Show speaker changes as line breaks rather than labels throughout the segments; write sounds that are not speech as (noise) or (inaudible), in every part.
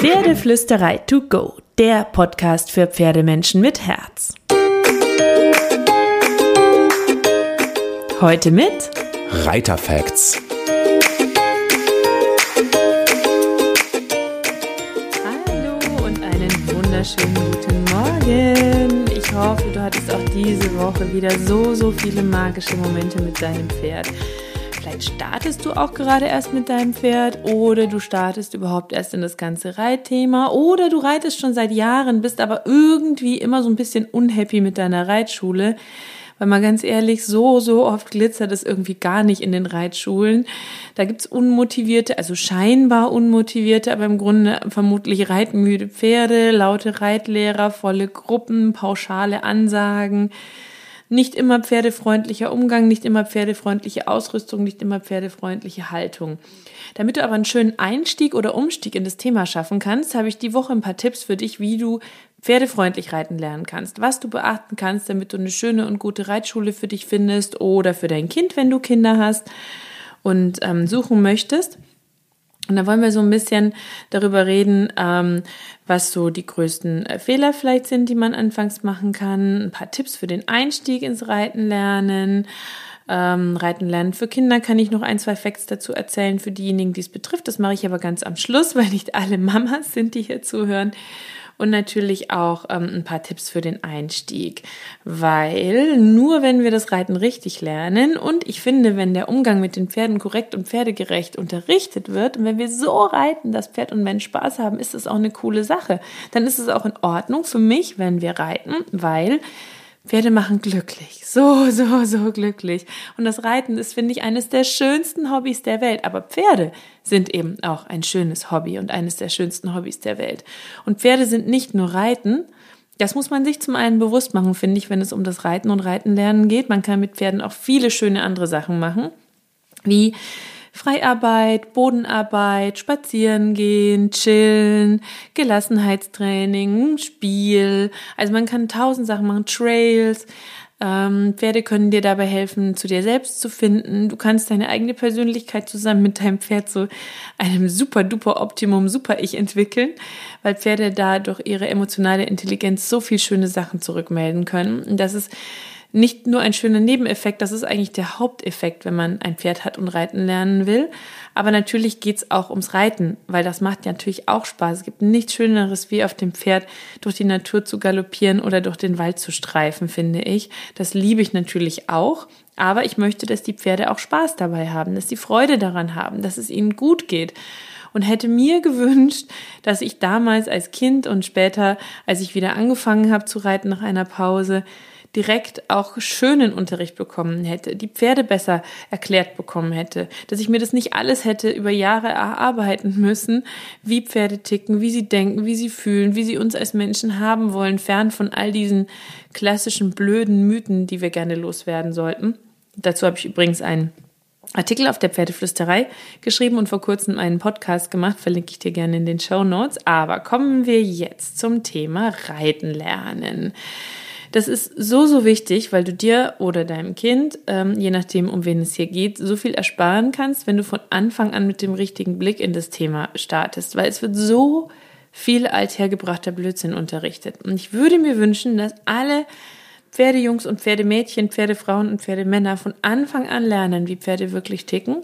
Pferdeflüsterei to go, der Podcast für Pferdemenschen mit Herz. Heute mit
Reiterfacts.
Hallo und einen wunderschönen guten Morgen. Ich hoffe, du hattest auch diese Woche wieder so, so viele magische Momente mit deinem Pferd. Vielleicht startest du auch gerade erst mit deinem Pferd oder du startest überhaupt erst in das ganze Reitthema oder du reitest schon seit Jahren, bist aber irgendwie immer so ein bisschen unhappy mit deiner Reitschule. Weil mal ganz ehrlich, so, so oft glitzert es irgendwie gar nicht in den Reitschulen. Da gibt's unmotivierte, also scheinbar unmotivierte, aber im Grunde vermutlich reitmüde Pferde, laute Reitlehrer, volle Gruppen, pauschale Ansagen nicht immer pferdefreundlicher Umgang, nicht immer pferdefreundliche Ausrüstung, nicht immer pferdefreundliche Haltung. Damit du aber einen schönen Einstieg oder Umstieg in das Thema schaffen kannst, habe ich die Woche ein paar Tipps für dich, wie du pferdefreundlich reiten lernen kannst, was du beachten kannst, damit du eine schöne und gute Reitschule für dich findest oder für dein Kind, wenn du Kinder hast und ähm, suchen möchtest. Und da wollen wir so ein bisschen darüber reden, ähm, was so die größten äh, Fehler vielleicht sind, die man anfangs machen kann, ein paar Tipps für den Einstieg ins Reiten lernen. Ähm, Reiten lernen für Kinder kann ich noch ein, zwei Facts dazu erzählen für diejenigen, die es betrifft. Das mache ich aber ganz am Schluss, (laughs) weil nicht alle Mamas sind, die hier zuhören und natürlich auch ähm, ein paar Tipps für den Einstieg, weil nur wenn wir das Reiten richtig lernen und ich finde, wenn der Umgang mit den Pferden korrekt und pferdegerecht unterrichtet wird und wenn wir so reiten, dass Pferd und Mensch Spaß haben, ist das auch eine coole Sache. Dann ist es auch in Ordnung für mich, wenn wir reiten, weil Pferde machen glücklich. So, so, so glücklich. Und das Reiten ist, finde ich, eines der schönsten Hobbys der Welt. Aber Pferde sind eben auch ein schönes Hobby und eines der schönsten Hobbys der Welt. Und Pferde sind nicht nur Reiten. Das muss man sich zum einen bewusst machen, finde ich, wenn es um das Reiten und Reiten lernen geht. Man kann mit Pferden auch viele schöne andere Sachen machen. Wie Freiarbeit, Bodenarbeit, spazieren gehen, chillen, Gelassenheitstraining, Spiel. Also man kann tausend Sachen machen, Trails. Ähm, Pferde können dir dabei helfen, zu dir selbst zu finden. Du kannst deine eigene Persönlichkeit zusammen mit deinem Pferd zu einem super duper Optimum, super Ich entwickeln, weil Pferde da durch ihre emotionale Intelligenz so viel schöne Sachen zurückmelden können. Und das ist nicht nur ein schöner Nebeneffekt, das ist eigentlich der Haupteffekt, wenn man ein Pferd hat und reiten lernen will. Aber natürlich geht's auch ums Reiten, weil das macht ja natürlich auch Spaß. Es gibt nichts Schöneres, wie auf dem Pferd durch die Natur zu galoppieren oder durch den Wald zu streifen, finde ich. Das liebe ich natürlich auch. Aber ich möchte, dass die Pferde auch Spaß dabei haben, dass sie Freude daran haben, dass es ihnen gut geht und hätte mir (laughs) gewünscht, dass ich damals als Kind und später, als ich wieder angefangen habe zu reiten nach einer Pause, direkt auch schönen Unterricht bekommen hätte, die Pferde besser erklärt bekommen hätte, dass ich mir das nicht alles hätte über Jahre erarbeiten müssen, wie Pferde ticken, wie sie denken, wie sie fühlen, wie sie uns als Menschen haben wollen, fern von all diesen klassischen blöden Mythen, die wir gerne loswerden sollten. Dazu habe ich übrigens einen Artikel auf der Pferdeflüsterei geschrieben und vor kurzem einen Podcast gemacht, verlinke ich dir gerne in den Show Notes. Aber kommen wir jetzt zum Thema Reiten lernen. Das ist so, so wichtig, weil du dir oder deinem Kind, ähm, je nachdem, um wen es hier geht, so viel ersparen kannst, wenn du von Anfang an mit dem richtigen Blick in das Thema startest, weil es wird so viel althergebrachter Blödsinn unterrichtet. Und ich würde mir wünschen, dass alle Pferdejungs und Pferdemädchen, Pferdefrauen und Pferdemänner von Anfang an lernen, wie Pferde wirklich ticken,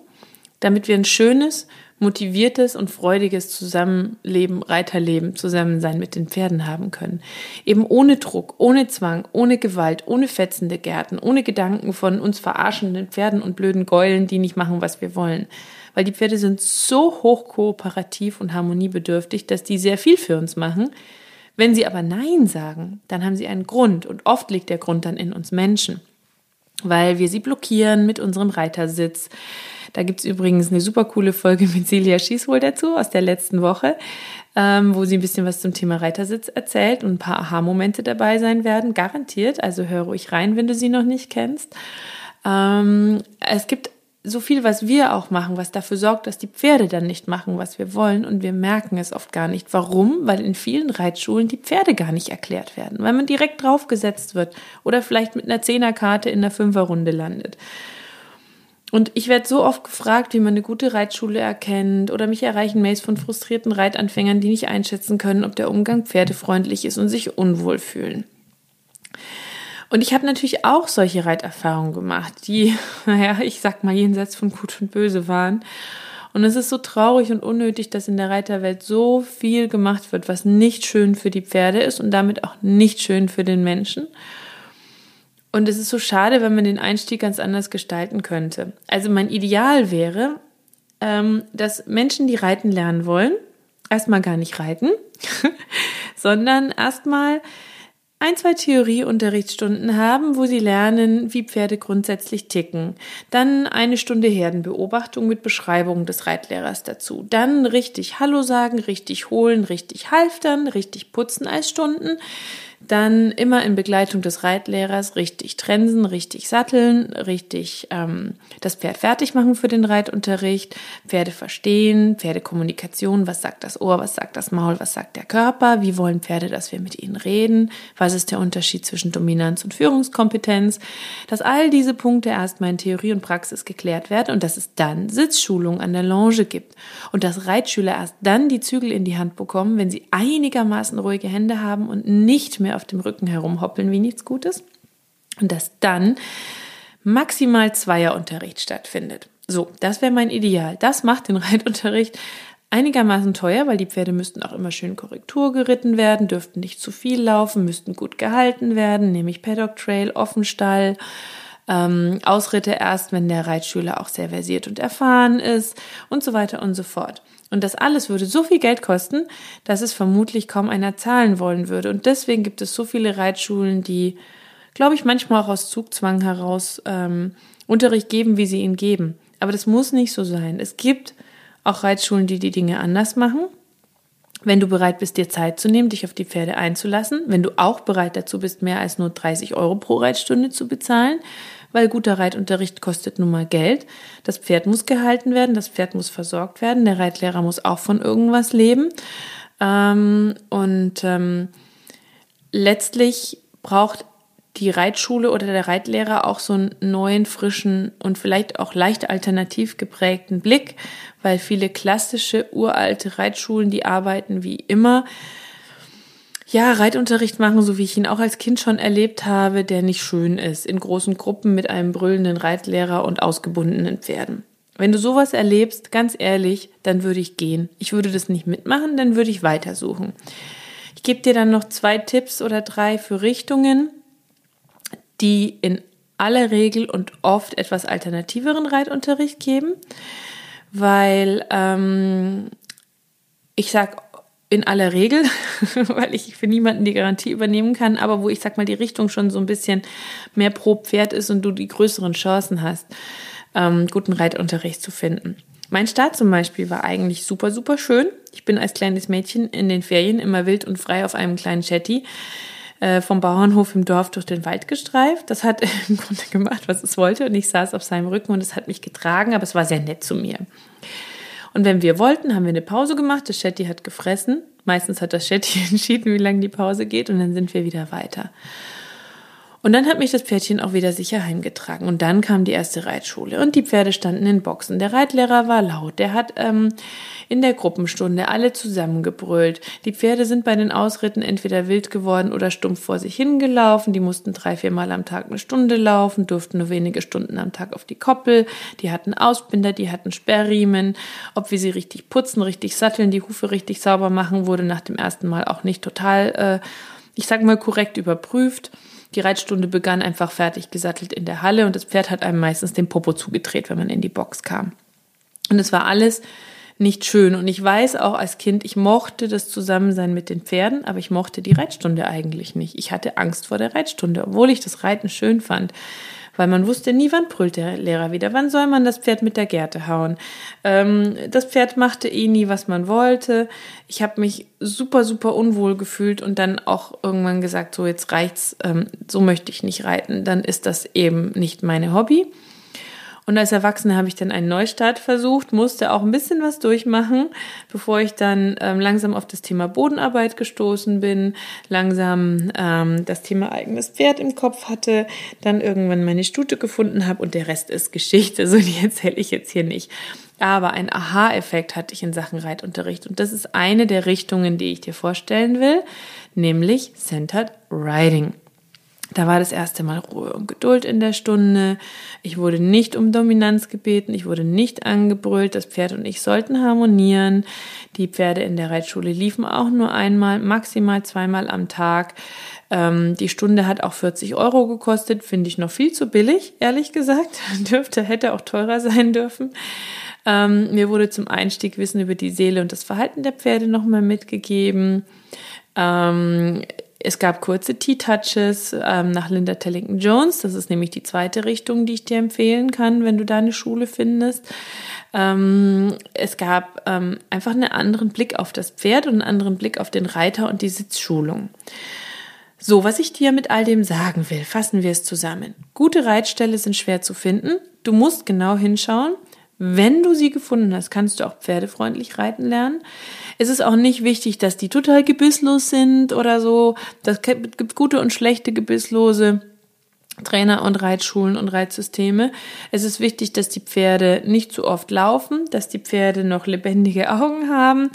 damit wir ein schönes motiviertes und freudiges Zusammenleben, Reiterleben, Zusammensein mit den Pferden haben können. Eben ohne Druck, ohne Zwang, ohne Gewalt, ohne fetzende Gärten, ohne Gedanken von uns verarschenden Pferden und blöden Geulen, die nicht machen, was wir wollen. Weil die Pferde sind so hoch kooperativ und harmoniebedürftig, dass die sehr viel für uns machen. Wenn sie aber Nein sagen, dann haben sie einen Grund und oft liegt der Grund dann in uns Menschen weil wir sie blockieren mit unserem Reitersitz, da gibt's übrigens eine super coole Folge (laughs) mit Celia Schießwohl dazu aus der letzten Woche, ähm, wo sie ein bisschen was zum Thema Reitersitz erzählt und ein paar Aha-Momente dabei sein werden, garantiert. Also hör ruhig rein, wenn du sie noch nicht kennst. Ähm, es gibt so viel, was wir auch machen, was dafür sorgt, dass die Pferde dann nicht machen, was wir wollen. Und wir merken es oft gar nicht. Warum? Weil in vielen Reitschulen die Pferde gar nicht erklärt werden, weil man direkt draufgesetzt wird oder vielleicht mit einer Zehnerkarte in der Fünferrunde landet. Und ich werde so oft gefragt, wie man eine gute Reitschule erkennt oder mich erreichen Mails von frustrierten Reitanfängern, die nicht einschätzen können, ob der Umgang pferdefreundlich ist und sich unwohl fühlen. Und ich habe natürlich auch solche Reiterfahrungen gemacht, die, (laughs) naja, ich sag mal, jenseits von Gut und Böse waren. Und es ist so traurig und unnötig, dass in der Reiterwelt so viel gemacht wird, was nicht schön für die Pferde ist und damit auch nicht schön für den Menschen. Und es ist so schade, wenn man den Einstieg ganz anders gestalten könnte. Also mein Ideal wäre, ähm, dass Menschen, die reiten lernen wollen, erstmal gar nicht reiten, (laughs) sondern erstmal ein, zwei Theorieunterrichtsstunden haben, wo sie lernen, wie Pferde grundsätzlich ticken. Dann eine Stunde Herdenbeobachtung mit Beschreibung des Reitlehrers dazu. Dann richtig Hallo sagen, richtig holen, richtig halftern, richtig putzen als Stunden. Dann immer in Begleitung des Reitlehrers richtig trensen, richtig satteln, richtig ähm, das Pferd fertig machen für den Reitunterricht, Pferde verstehen, Pferdekommunikation, was sagt das Ohr, was sagt das Maul, was sagt der Körper, wie wollen Pferde, dass wir mit ihnen reden, was ist der Unterschied zwischen Dominanz und Führungskompetenz, dass all diese Punkte erstmal in Theorie und Praxis geklärt werden und dass es dann Sitzschulung an der Longe gibt und dass Reitschüler erst dann die Zügel in die Hand bekommen, wenn sie einigermaßen ruhige Hände haben und nicht mehr auf dem Rücken herumhoppeln wie nichts Gutes. Und dass dann maximal Zweierunterricht stattfindet. So, das wäre mein Ideal. Das macht den (laughs) Reitunterricht einigermaßen teuer, weil die Pferde müssten auch immer schön Korrektur geritten werden, dürften nicht zu viel laufen, müssten gut gehalten werden, nämlich Paddock Trail, Offenstall, ähm, Ausritte erst, wenn der Reitschüler auch sehr versiert und erfahren ist und so weiter und so fort. Und das alles würde so viel Geld kosten, dass es vermutlich kaum einer zahlen wollen würde. Und deswegen gibt es so viele Reitschulen, die, glaube ich, manchmal auch aus Zugzwang heraus ähm, Unterricht geben, wie sie ihn geben. Aber das muss nicht so sein. Es gibt auch Reitschulen, die die Dinge anders machen. Wenn du bereit bist, dir Zeit zu nehmen, dich auf die Pferde einzulassen, wenn du auch bereit dazu bist, mehr als nur 30 Euro pro Reitstunde zu bezahlen, weil guter Reitunterricht kostet nun mal Geld. Das Pferd muss gehalten werden, das Pferd muss versorgt werden, der Reitlehrer muss auch von irgendwas leben. Ähm, und ähm, letztlich braucht die Reitschule oder der Reitlehrer auch so einen neuen, frischen und vielleicht auch leicht alternativ geprägten Blick, weil viele klassische, uralte Reitschulen, die arbeiten wie immer, ja, Reitunterricht machen, so wie ich ihn auch als Kind schon erlebt habe, der nicht schön ist, in großen Gruppen mit einem brüllenden Reitlehrer und ausgebundenen Pferden. Wenn du sowas erlebst, ganz ehrlich, dann würde ich gehen. Ich würde das nicht mitmachen, dann würde ich weitersuchen. Ich gebe dir dann noch zwei Tipps oder drei für Richtungen, die in aller Regel und oft etwas alternativeren Reitunterricht geben, weil ähm, ich sag in aller Regel, (laughs) weil ich für niemanden die Garantie übernehmen kann, aber wo ich sag mal die Richtung schon so ein bisschen mehr pro Pferd ist und du die größeren Chancen hast, ähm, guten Reitunterricht zu finden. Mein Start zum Beispiel war eigentlich super, super schön. Ich bin als kleines Mädchen in den Ferien immer wild und frei auf einem kleinen Chatty äh, vom Bauernhof im Dorf durch den Wald gestreift. Das hat (laughs) im Grunde gemacht, was es wollte und ich saß auf seinem Rücken und es hat mich getragen, aber es war sehr nett zu mir. Und wenn wir wollten, haben wir eine Pause gemacht. Das Shetty hat gefressen. Meistens hat das Shetty (laughs) entschieden, wie lange die Pause geht und dann sind wir wieder weiter. Und dann hat mich das Pferdchen auch wieder sicher heimgetragen. Und dann kam die erste Reitschule und die Pferde standen in Boxen. Der Reitlehrer war laut. Der hat ähm, in der Gruppenstunde alle zusammengebrüllt. Die Pferde sind bei den Ausritten entweder wild geworden oder stumpf vor sich hingelaufen. Die mussten drei, viermal am Tag eine Stunde laufen, durften nur wenige Stunden am Tag auf die Koppel. Die hatten Ausbinder, die hatten Sperrriemen. Ob wir sie richtig putzen, richtig satteln, die Hufe richtig sauber machen, wurde nach dem ersten Mal auch nicht total, äh, ich sag mal, korrekt überprüft. Die Reitstunde begann einfach fertig gesattelt in der Halle und das Pferd hat einem meistens den Popo zugedreht, wenn man in die Box kam. Und es war alles nicht schön. Und ich weiß auch als Kind, ich mochte das Zusammensein mit den Pferden, aber ich mochte die Reitstunde eigentlich nicht. Ich hatte Angst vor der Reitstunde, obwohl ich das Reiten schön fand weil man wusste nie, wann brüllt der Lehrer wieder, wann soll man das Pferd mit der Gerte hauen. Ähm, das Pferd machte eh nie, was man wollte. Ich habe mich super, super unwohl gefühlt und dann auch irgendwann gesagt, so jetzt reicht's, ähm, so möchte ich nicht reiten, dann ist das eben nicht meine Hobby. Und als Erwachsene habe ich dann einen Neustart versucht, musste auch ein bisschen was durchmachen, bevor ich dann ähm, langsam auf das Thema Bodenarbeit gestoßen bin, langsam ähm, das Thema eigenes Pferd im Kopf hatte, dann irgendwann meine Stute gefunden habe und der Rest ist Geschichte, (laughs) so die erzähle ich jetzt hier nicht. Aber ein Aha-Effekt hatte ich in Sachen Reitunterricht und das ist eine der Richtungen, die ich dir vorstellen will, nämlich Centered Riding. Da war das erste Mal Ruhe und Geduld in der Stunde. Ich wurde nicht um Dominanz gebeten, ich wurde nicht angebrüllt. Das Pferd und ich sollten harmonieren. Die Pferde in der Reitschule liefen auch nur einmal, maximal zweimal am Tag. Ähm, die Stunde hat auch 40 Euro gekostet, finde ich noch viel zu billig, ehrlich gesagt. (laughs) Dürfte, hätte auch teurer sein dürfen. Ähm, mir wurde zum Einstieg Wissen über die Seele und das Verhalten der Pferde nochmal mitgegeben. Ähm, es gab kurze Tea-Touches ähm, nach Linda Tellington Jones. Das ist nämlich die zweite Richtung, die ich dir empfehlen kann, wenn du da eine Schule findest. Ähm, es gab ähm, einfach einen anderen Blick auf das Pferd und einen anderen Blick auf den Reiter und die Sitzschulung. So, was ich dir mit all dem sagen will, fassen wir es zusammen. Gute Reitställe sind schwer zu finden. Du musst genau hinschauen. Wenn du sie gefunden hast, kannst du auch pferdefreundlich reiten lernen. Es ist auch nicht wichtig, dass die total gebisslos sind oder so. Das gibt gute und schlechte Gebisslose. Trainer und Reitschulen und Reitsysteme. Es ist wichtig, dass die Pferde nicht zu oft laufen, dass die Pferde noch lebendige Augen haben,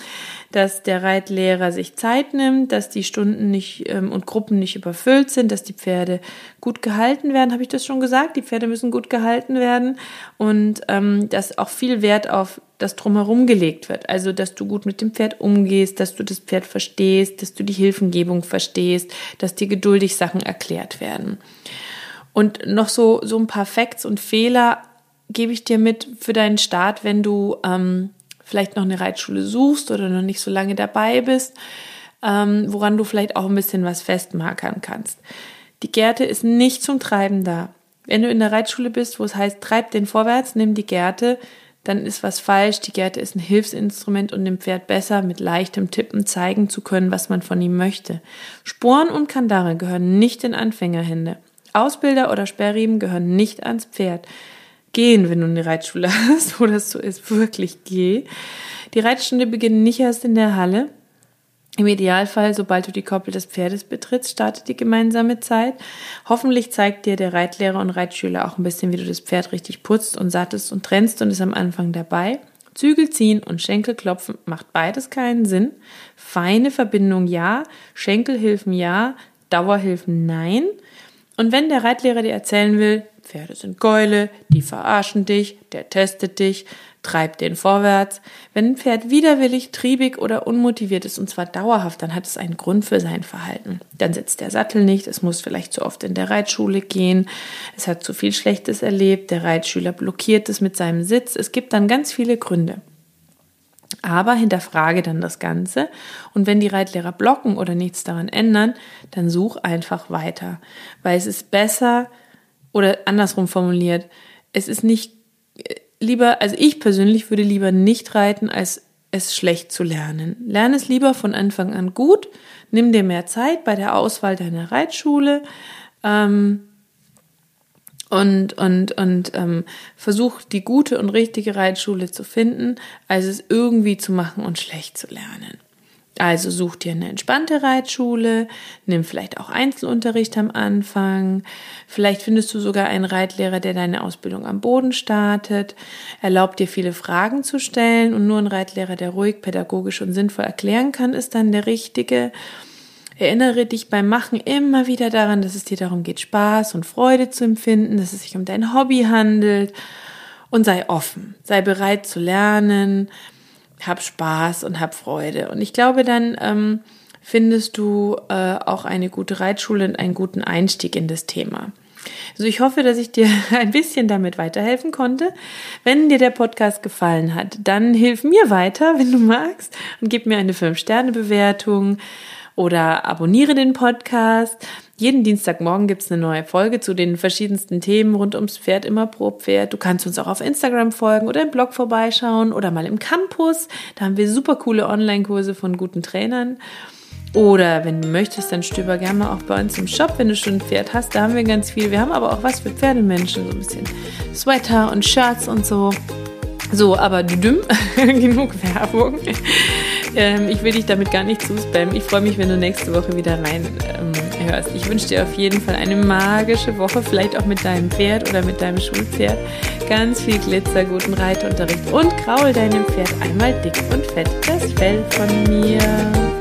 dass der Reitlehrer sich Zeit nimmt, dass die Stunden nicht ähm, und Gruppen nicht überfüllt sind, dass die Pferde gut gehalten werden. Habe ich das schon gesagt? Die Pferde müssen gut gehalten werden und ähm, dass auch viel Wert auf das drumherum gelegt wird. Also, dass du gut mit dem Pferd umgehst, dass du das Pferd verstehst, dass du die Hilfengebung verstehst, dass dir geduldig Sachen erklärt werden. Und noch so, so ein paar Facts und Fehler gebe ich dir mit für deinen Start, wenn du ähm, vielleicht noch eine Reitschule suchst oder noch nicht so lange dabei bist, ähm, woran du vielleicht auch ein bisschen was festmarkern kannst. Die Gerte ist nicht zum Treiben da. Wenn du in der Reitschule bist, wo es heißt, treib den vorwärts, nimm die Gerte, dann ist was falsch. Die Gerte ist ein Hilfsinstrument, um dem Pferd besser mit leichtem Tippen zeigen zu können, was man von ihm möchte. Sporen und Kandare gehören nicht in Anfängerhände. Ausbilder oder Sperrriemen gehören nicht ans Pferd. Gehen, wenn du eine Reitschule (laughs) hast, wo das so ist, wirklich geh. Die Reitstunde beginnt nicht erst in der Halle. Im Idealfall, sobald du die Koppel des Pferdes betrittst, startet die gemeinsame Zeit. Hoffentlich zeigt dir der Reitlehrer und Reitschüler auch ein bisschen, wie du das Pferd richtig putzt und sattest und trennst und ist am Anfang dabei. Zügel ziehen und Schenkel klopfen macht beides keinen Sinn. Feine Verbindung ja, Schenkelhilfen ja, Dauerhilfen nein. Und wenn der Reitlehrer dir erzählen will, Pferde sind Gäule, die verarschen dich, der testet dich, treibt den vorwärts. Wenn ein Pferd widerwillig, triebig oder unmotiviert ist, und zwar dauerhaft, dann hat es einen Grund für sein Verhalten. Dann sitzt der Sattel nicht, es muss vielleicht zu oft in der Reitschule gehen, es hat zu viel Schlechtes erlebt, der Reitschüler blockiert es mit seinem Sitz. Es gibt dann ganz viele Gründe. Aber hinterfrage dann das Ganze und wenn die Reitlehrer blocken oder nichts daran ändern, dann such einfach weiter, weil es ist besser oder andersrum formuliert, es ist nicht äh, lieber, also ich persönlich würde lieber nicht reiten, als es schlecht zu lernen. Lerne es lieber von Anfang an gut, nimm dir mehr Zeit bei der Auswahl deiner Reitschule. Ähm, und, und, und ähm, versuch die gute und richtige Reitschule zu finden, als es irgendwie zu machen und schlecht zu lernen. Also such dir eine entspannte Reitschule, nimm vielleicht auch Einzelunterricht am Anfang. Vielleicht findest du sogar einen Reitlehrer, der deine Ausbildung am Boden startet, erlaubt dir viele Fragen zu stellen und nur ein Reitlehrer, der ruhig, pädagogisch und sinnvoll erklären kann, ist dann der richtige. Erinnere dich beim Machen immer wieder daran, dass es dir darum geht, Spaß und Freude zu empfinden, dass es sich um dein Hobby handelt und sei offen, sei bereit zu lernen, hab Spaß und hab Freude. Und ich glaube, dann ähm, findest du äh, auch eine gute Reitschule und einen guten Einstieg in das Thema. Also ich hoffe, dass ich dir (laughs) ein bisschen damit weiterhelfen konnte. Wenn dir der Podcast gefallen hat, dann hilf mir weiter, wenn du magst, und gib mir eine 5-Sterne-Bewertung oder abonniere den Podcast. Jeden Dienstagmorgen gibt's eine neue Folge zu den verschiedensten Themen rund ums Pferd, immer pro Pferd. Du kannst uns auch auf Instagram folgen oder im Blog vorbeischauen oder mal im Campus. Da haben wir super coole Online-Kurse von guten Trainern. Oder wenn du möchtest, dann stöber gerne mal auch bei uns im Shop, wenn du schon ein Pferd hast. Da haben wir ganz viel. Wir haben aber auch was für Pferdemenschen, so ein bisschen Sweater und Shirts und so. So, aber düdüm, (laughs) genug Werbung. Ähm, ich will dich damit gar nicht zuspammen. Ich freue mich, wenn du nächste Woche wieder rein ähm, hörst. Ich wünsche dir auf jeden Fall eine magische Woche, vielleicht auch mit deinem Pferd oder mit deinem Schulpferd. Ganz viel Glitzer, guten Reitunterricht und kraul deinem Pferd einmal dick und fett das Fell von mir.